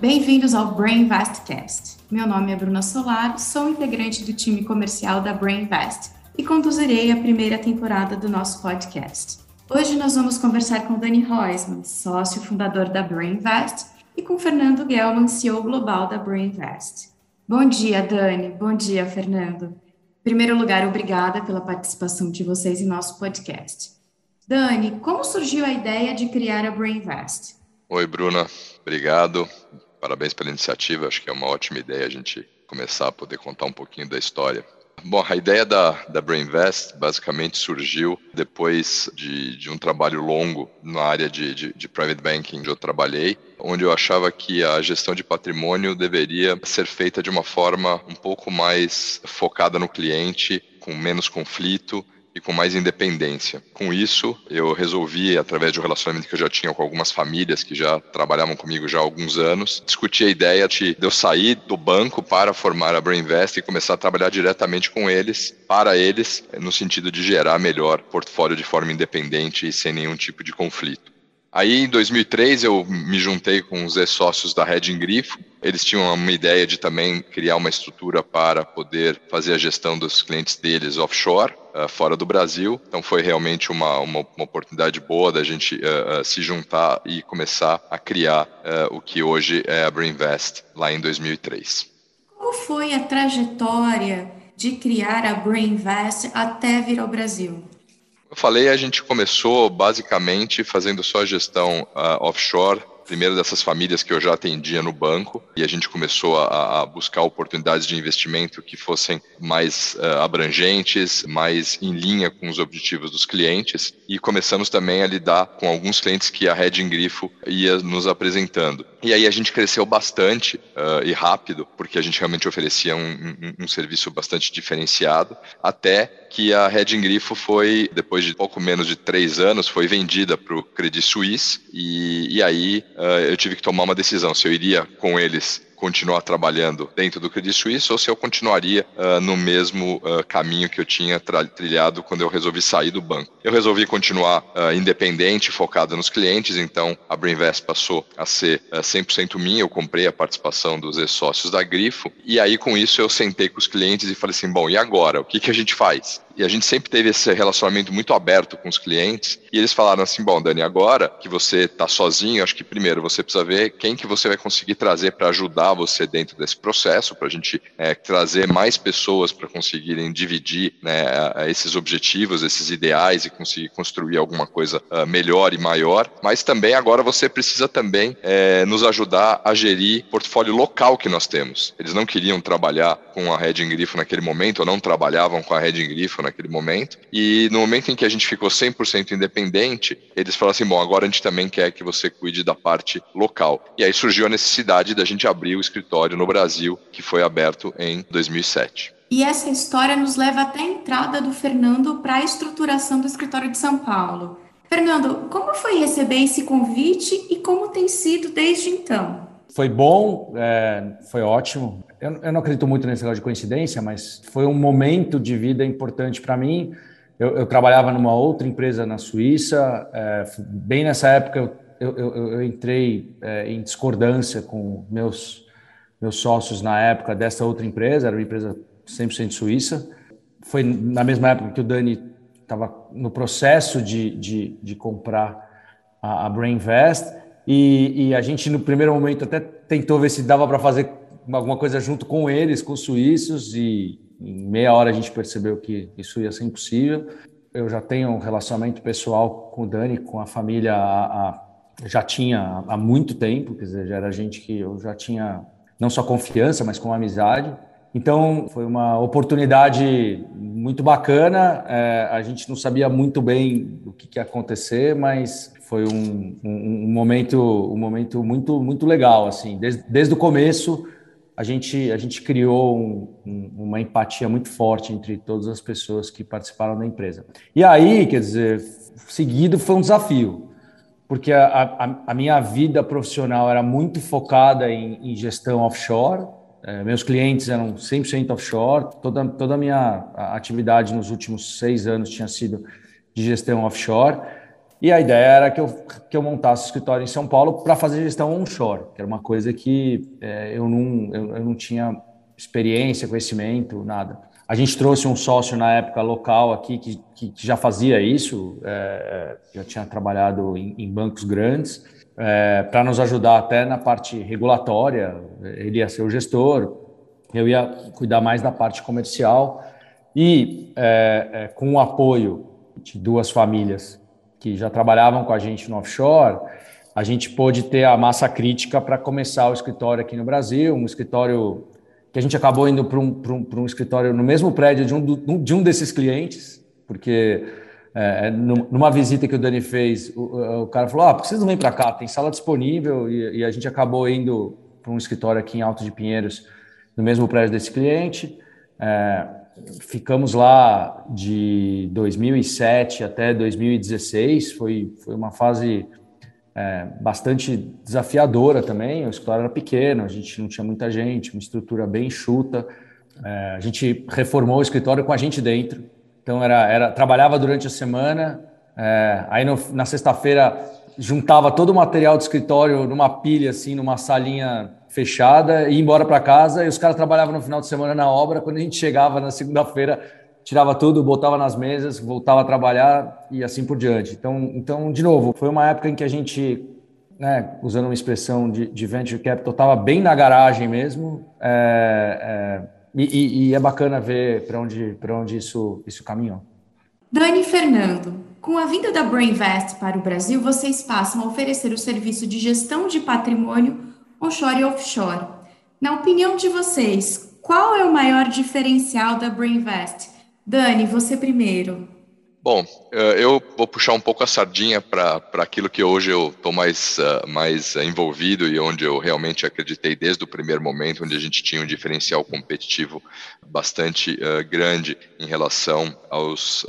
Bem-vindos ao Brainvestcast. Meu nome é Bruna Solar, sou integrante do time comercial da Brainvest e conduzirei a primeira temporada do nosso podcast. Hoje nós vamos conversar com Dani Reusman, sócio fundador da Brainvest, e com Fernando Gelman, CEO global da Brainvest. Bom dia, Dani. Bom dia, Fernando. Em primeiro lugar, obrigada pela participação de vocês em nosso podcast. Dani, como surgiu a ideia de criar a Brainvest? Oi, Bruna. Obrigado. Parabéns pela iniciativa. Acho que é uma ótima ideia a gente começar a poder contar um pouquinho da história. Bom, a ideia da, da Brainvest basicamente surgiu depois de, de um trabalho longo na área de, de, de, private banking onde eu trabalhei, onde eu achava que a gestão de patrimônio deveria ser feita de uma forma um pouco mais focada no cliente, com menos conflito e com mais independência. Com isso, eu resolvi, através de um relacionamento que eu já tinha com algumas famílias que já trabalhavam comigo já há alguns anos, discutir a ideia de eu sair do banco para formar a Brainvest e começar a trabalhar diretamente com eles, para eles, no sentido de gerar melhor portfólio de forma independente e sem nenhum tipo de conflito. Aí, em 2003, eu me juntei com os ex-sócios da Red Grifo. Eles tinham uma ideia de também criar uma estrutura para poder fazer a gestão dos clientes deles offshore, uh, fora do Brasil. Então, foi realmente uma, uma, uma oportunidade boa da gente uh, uh, se juntar e começar a criar o que hoje é a Brainvest, lá em 2003. Como foi a trajetória de criar a Brainvest até vir ao Brasil? Eu falei, a gente começou basicamente fazendo só gestão uh, offshore primeira dessas famílias que eu já atendia no banco e a gente começou a, a buscar oportunidades de investimento que fossem mais uh, abrangentes, mais em linha com os objetivos dos clientes e começamos também a lidar com alguns clientes que a Red Grifo ia nos apresentando. E aí a gente cresceu bastante uh, e rápido, porque a gente realmente oferecia um, um, um serviço bastante diferenciado, até que a Red Grifo foi, depois de pouco menos de três anos, foi vendida para o Credit Suisse. E, e aí uh, eu tive que tomar uma decisão se eu iria com eles continuar trabalhando dentro do Credit Suisse ou se eu continuaria uh, no mesmo uh, caminho que eu tinha trilhado quando eu resolvi sair do banco. Eu resolvi continuar uh, independente, focado nos clientes, então a Brainvest passou a ser 100% minha, eu comprei a participação dos ex-sócios da Grifo, e aí com isso eu sentei com os clientes e falei assim, bom, e agora? O que, que a gente faz? E a gente sempre teve esse relacionamento muito aberto com os clientes. E eles falaram assim: bom, Dani, agora que você está sozinho, acho que primeiro você precisa ver quem que você vai conseguir trazer para ajudar você dentro desse processo, para a gente é, trazer mais pessoas para conseguirem dividir né, esses objetivos, esses ideais e conseguir construir alguma coisa uh, melhor e maior. Mas também agora você precisa também é, nos ajudar a gerir portfólio local que nós temos. Eles não queriam trabalhar com a Red Grifo naquele momento, ou não trabalhavam com a Red Grifo naquele momento. E no momento em que a gente ficou 100% independente, eles falaram assim: bom, agora a gente também quer que você cuide da parte local. E aí surgiu a necessidade da gente abrir o escritório no Brasil, que foi aberto em 2007. E essa história nos leva até a entrada do Fernando para a estruturação do escritório de São Paulo. Fernando, como foi receber esse convite e como tem sido desde então? Foi bom, é, foi ótimo eu, eu não acredito muito nesse negócio de coincidência, mas foi um momento de vida importante para mim. Eu, eu, trabalhava numa outra empresa na Suíça, é, bem nessa época eu, eu, entrei é, em discordância com meus, meus sócios na época dessa outra empresa, era uma empresa 100% suíça. Foi na mesma época que o Dani estava no processo de, de, de comprar a, a Brainvest, e, e a gente no primeiro momento até tentou ver se dava para fazer alguma coisa junto com eles, com os suíços, e em meia hora a gente percebeu que isso ia ser impossível. Eu já tenho um relacionamento pessoal com o Dani, com a família, a, a, já tinha há muito tempo, quer dizer, já era gente que eu já tinha não só confiança, mas com amizade. Então, foi uma oportunidade muito bacana. É, a gente não sabia muito bem o que, que ia acontecer, mas foi um, um, um, momento, um momento muito, muito legal. Assim, desde, desde o começo, a gente, a gente criou um, um, uma empatia muito forte entre todas as pessoas que participaram da empresa. E aí, quer dizer, seguido foi um desafio, porque a, a, a minha vida profissional era muito focada em, em gestão offshore, é, meus clientes eram 100% offshore, toda, toda a minha atividade nos últimos seis anos tinha sido de gestão offshore, E a ideia era que eu, que eu montasse o escritório em São Paulo para fazer gestão onshore, que era uma coisa que é, eu, não, eu, eu, não tinha experiência, conhecimento, nada. A gente trouxe um sócio na época local aqui que, que, que já fazia isso, é, já tinha trabalhado em, em bancos grandes, é, para nos ajudar até na parte regulatória. Ele ia ser o gestor, eu ia cuidar mais da parte comercial e é, é, com o apoio de duas famílias que já trabalhavam com a gente no offshore, a gente pôde ter a massa crítica para começar o escritório aqui no Brasil, um escritório que a gente acabou indo para um, um, um, escritório no mesmo prédio de um, de um desses clientes, porque é, é numa visita que o Dani fez, o, o cara falou: ah, por vocês não vêm para cá? Tem sala disponível, e, e a gente acabou indo para um escritório aqui em Alto de Pinheiros, no mesmo prédio desse cliente. É, ficamos lá de 2007 até 2016, foi, foi uma fase é, bastante desafiadora também. O escritório era pequeno, a gente não tinha muita gente, uma estrutura bem enxuta. É, a gente reformou o escritório com a gente dentro, então era, era trabalhava durante a semana, é, aí no, na sexta-feira juntava todo o material do escritório numa pilha assim, numa salinha fechada, ia embora para casa e os caras trabalhavam no final de semana na obra. Quando a gente chegava na segunda-feira, tirava tudo, botava nas mesas, voltava a trabalhar e assim por diante. Então, então de novo, foi uma época em que a gente, né, usando uma expressão de, de venture capital, estava bem na garagem mesmo. É, é, e, e, é bacana ver para onde, onde isso, isso caminhou. Dani Fernando, com a vinda da Brainvest para o Brasil, vocês passam a oferecer o serviço de gestão de patrimônio onshore e offshore. Na opinião de vocês, qual é o maior diferencial da Brainvest? Dani, você primeiro. Bom, eh, eu vou puxar um pouco a sardinha para aquilo que hoje eu estou mais, uh, mais envolvido e onde eu realmente acreditei desde o primeiro momento, onde a gente tinha um diferencial competitivo bastante uh, grande em relação aos,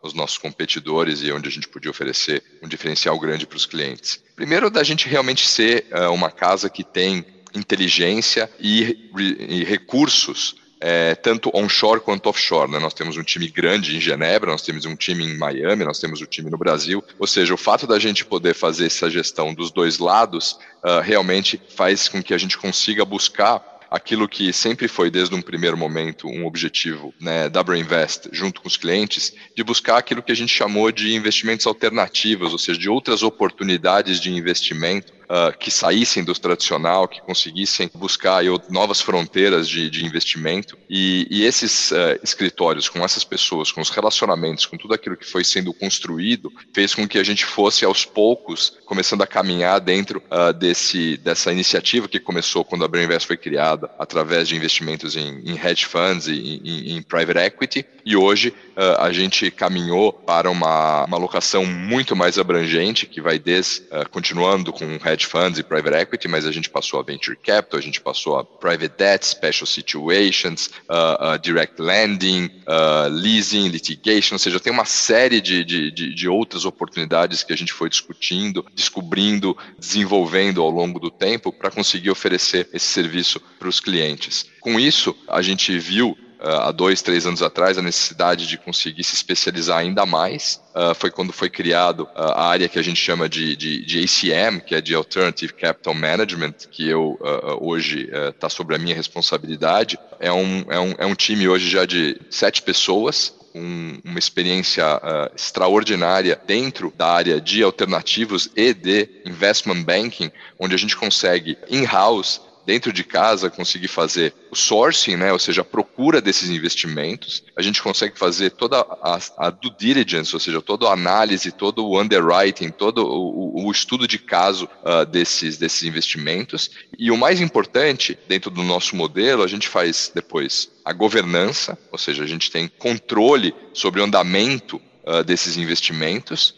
aos nossos competidores e onde a gente podia oferecer um diferencial grande para os clientes. Primeiro, da gente realmente ser uma casa que tem inteligência e, e recursos é, tanto onshore quanto offshore. Né? Nós temos um time grande em Genebra, nós temos um time em Miami, nós temos um time no Brasil. Ou seja, o fato da gente poder fazer essa gestão dos dois lados uh, realmente faz com que a gente consiga buscar aquilo que sempre foi desde um primeiro momento um objetivo né, da Brainvest junto com os clientes, de buscar aquilo que a gente chamou de investimentos alternativos, ou seja, de outras oportunidades de investimento uh, que saíssem do tradicional, que conseguissem buscar novas fronteiras de, de investimento. E, e esses uh, escritórios, com essas pessoas, com os relacionamentos, com tudo aquilo que foi sendo construído, fez com que a gente fosse aos poucos começando a caminhar dentro uh, desse, dessa iniciativa que começou quando a Brainvest foi criada, através de investimentos em, em hedge funds e em, em, private equity. E hoje a gente caminhou para uma, uma alocação muito mais abrangente, que vai desde, continuando com hedge hedge funds e private equity, mas a gente passou a venture capital, a gente passou a private debt, special situations, uh, uh, direct lending, uh, leasing, litigation, ou seja, tem uma série de, de, de, de outras oportunidades que a gente foi discutindo, descobrindo, desenvolvendo ao longo do tempo para conseguir oferecer esse serviço para os clientes. Com isso, a gente viu há dois, três anos atrás, a necessidade de conseguir se especializar ainda mais. Uh, foi quando foi criado uh, a área que a gente chama de, de, de, ACM, que é de Alternative Capital Management, que eu uh, hoje está sob a minha responsabilidade. É um, é, um, é um time hoje já de sete pessoas, um, uma experiência uh, extraordinária dentro da área de alternativos e de investment banking, onde a gente consegue in-house dentro de casa conseguir fazer o sourcing, né, ou seja, a procura desses investimentos, a gente consegue fazer toda a, a due diligence, ou seja, toda a análise, todo o underwriting, todo o, o estudo de caso uh, desses, desses investimentos. E o mais importante, dentro do nosso modelo, a gente faz depois a governança, ou seja, a gente tem controle sobre o andamento uh, desses investimentos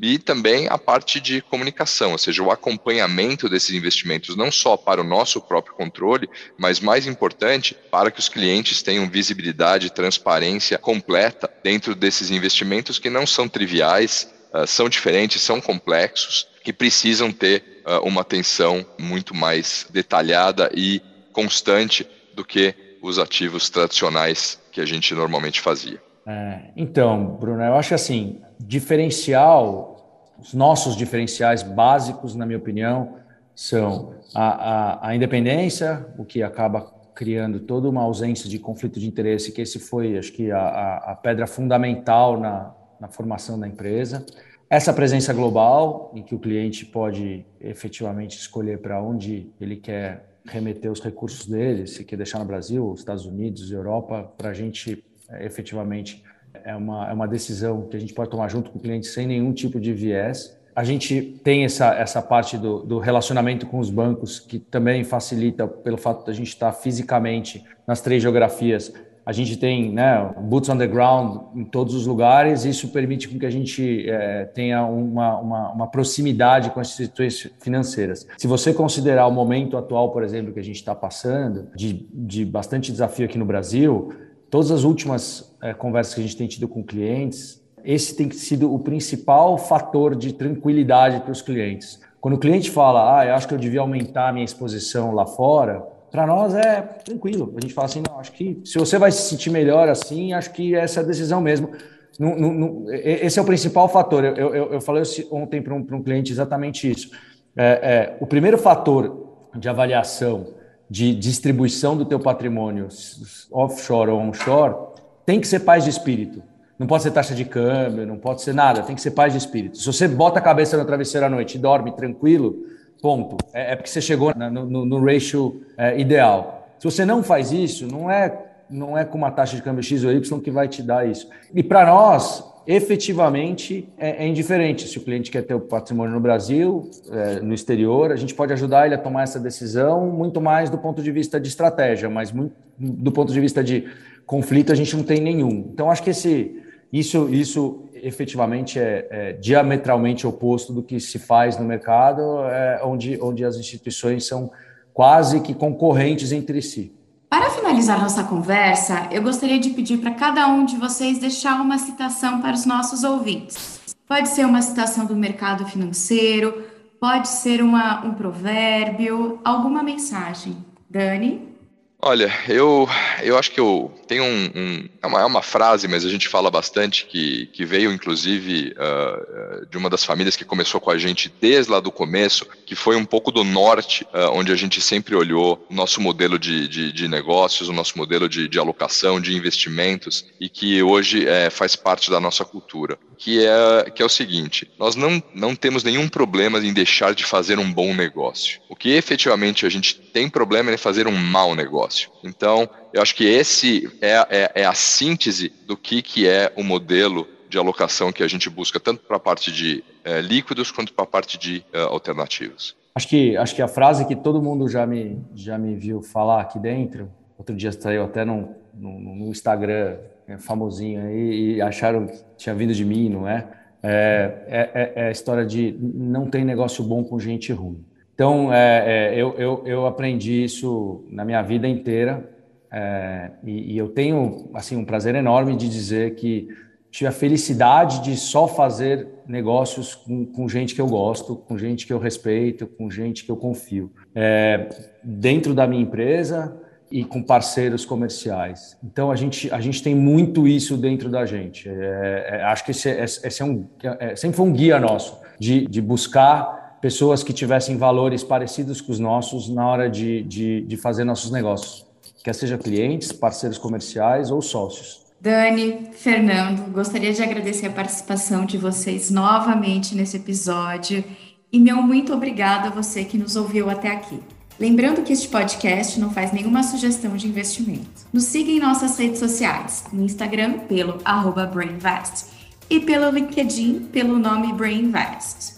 e também a parte de comunicação, ou seja, o acompanhamento desses investimentos, não só para o nosso próprio controle, mas mais importante, para que os clientes tenham visibilidade e transparência completa dentro desses investimentos que não são triviais, uh, são diferentes, são complexos, que precisam ter uh, uma atenção muito mais detalhada e constante do que os ativos tradicionais que a gente normalmente fazia. É, então, Bruno, eu acho assim, diferencial Os nossos diferenciais básicos, na minha opinião, são a, a, a independência, o que acaba criando toda uma ausência de conflito de interesse, que esse foi, acho que, a, a pedra fundamental na, na formação da empresa. Essa presença global, em que o cliente pode efetivamente escolher para onde ele quer remeter os recursos dele, se quer deixar no Brasil, Estados Unidos, Europa, para a gente é, efetivamente é uma, é uma decisão que a gente pode tomar junto com o cliente sem nenhum tipo de viés a gente tem essa, essa parte do, do, relacionamento com os bancos, que também facilita pelo fato de a gente estar fisicamente nas três geografias. A gente tem né, boots on the ground em todos os lugares, e isso permite com que a gente é, tenha uma, uma, uma, proximidade com as instituições financeiras. Se você considerar o momento atual, por exemplo, que a gente está passando, de, de bastante desafio aqui no Brasil, todas as últimas é, conversas que a gente tem tido com clientes, esse tem sido o principal fator de tranquilidade para os clientes. Quando o cliente fala, ah, eu acho que eu devia aumentar a minha exposição lá fora, para nós é tranquilo. A gente fala assim, não, acho que se você vai se sentir melhor assim, acho que essa é a decisão mesmo. Esse é o principal fator. Eu, eu, eu falei ontem para um, um, cliente exatamente isso. É, é, o primeiro fator de avaliação de distribuição do teu patrimônio offshore ou onshore tem que ser paz de espírito. Não pode ser taxa de câmbio, não pode ser nada, tem que ser paz de espírito. Se você bota a cabeça no travesseiro à noite e dorme tranquilo, ponto. É, é porque você chegou no, no, no ratio é, ideal. Se você não faz isso, não é, não é com uma taxa de câmbio X ou Y que vai te dar isso. E para nós, efetivamente, é, é, indiferente se o cliente quer ter o patrimônio no Brasil, é, no exterior, a gente pode ajudar ele a tomar essa decisão muito mais do ponto de vista de estratégia, mas muito, do ponto de vista de conflito a gente não tem nenhum. Então, acho que esse isso, isso efetivamente é, é, diametralmente oposto do que se faz no mercado, é, onde, onde as instituições são quase que concorrentes entre si. Para finalizar nossa conversa, eu gostaria de pedir para cada um de vocês deixar uma citação para os nossos ouvintes. Pode ser uma citação do mercado financeiro, pode ser uma, um provérbio, alguma mensagem. Dani? Olha, eu, eu acho que eu tenho um, um é, uma, é, uma, frase, mas a gente fala bastante que, que veio inclusive uh, de uma das famílias que começou com a gente desde lá do começo, que foi um pouco do norte, uh, onde a gente sempre olhou o nosso modelo de, de, de negócios, o nosso modelo de, de, alocação, de investimentos, e que hoje uh, faz parte da nossa cultura, que é, que é o seguinte: nós não, não temos nenhum problema em deixar de fazer um bom negócio. O que efetivamente a gente tem problema é fazer um mau negócio negócio. Então, eu acho que esse é, é, é a síntese do que, que é o modelo de alocação que a gente busca, tanto para a parte de é, líquidos quanto para a parte de é, alternativos. Acho que, acho que a frase que todo mundo já me, já me viu falar aqui dentro, outro dia saiu até no, no, no Instagram, é, famosinho aí, e acharam que tinha vindo de mim, não é? É, é, é a história de não tem negócio bom com gente ruim. Então, é, é, eu, eu, eu, aprendi isso na minha vida inteira é, e, e, eu tenho assim um prazer enorme de dizer que tive a felicidade de só fazer negócios com, com gente que eu gosto, com gente que eu respeito, com gente que eu confio, é, dentro da minha empresa e com parceiros comerciais. Então, a gente, a gente tem muito isso dentro da gente. É, é, acho que esse, esse é um, sempre foi um guia nosso de, de buscar pessoas que tivessem valores parecidos com os nossos na hora de, de, de fazer nossos negócios, quer seja clientes, parceiros comerciais ou sócios. Dani, Fernando, gostaria de agradecer a participação de vocês novamente nesse episódio e meu muito obrigado a você que nos ouviu até aqui. Lembrando que este podcast não faz nenhuma sugestão de investimento. Nos siga em nossas redes sociais, no Instagram pelo arroba BrainVest e pelo LinkedIn pelo nome BrainVest.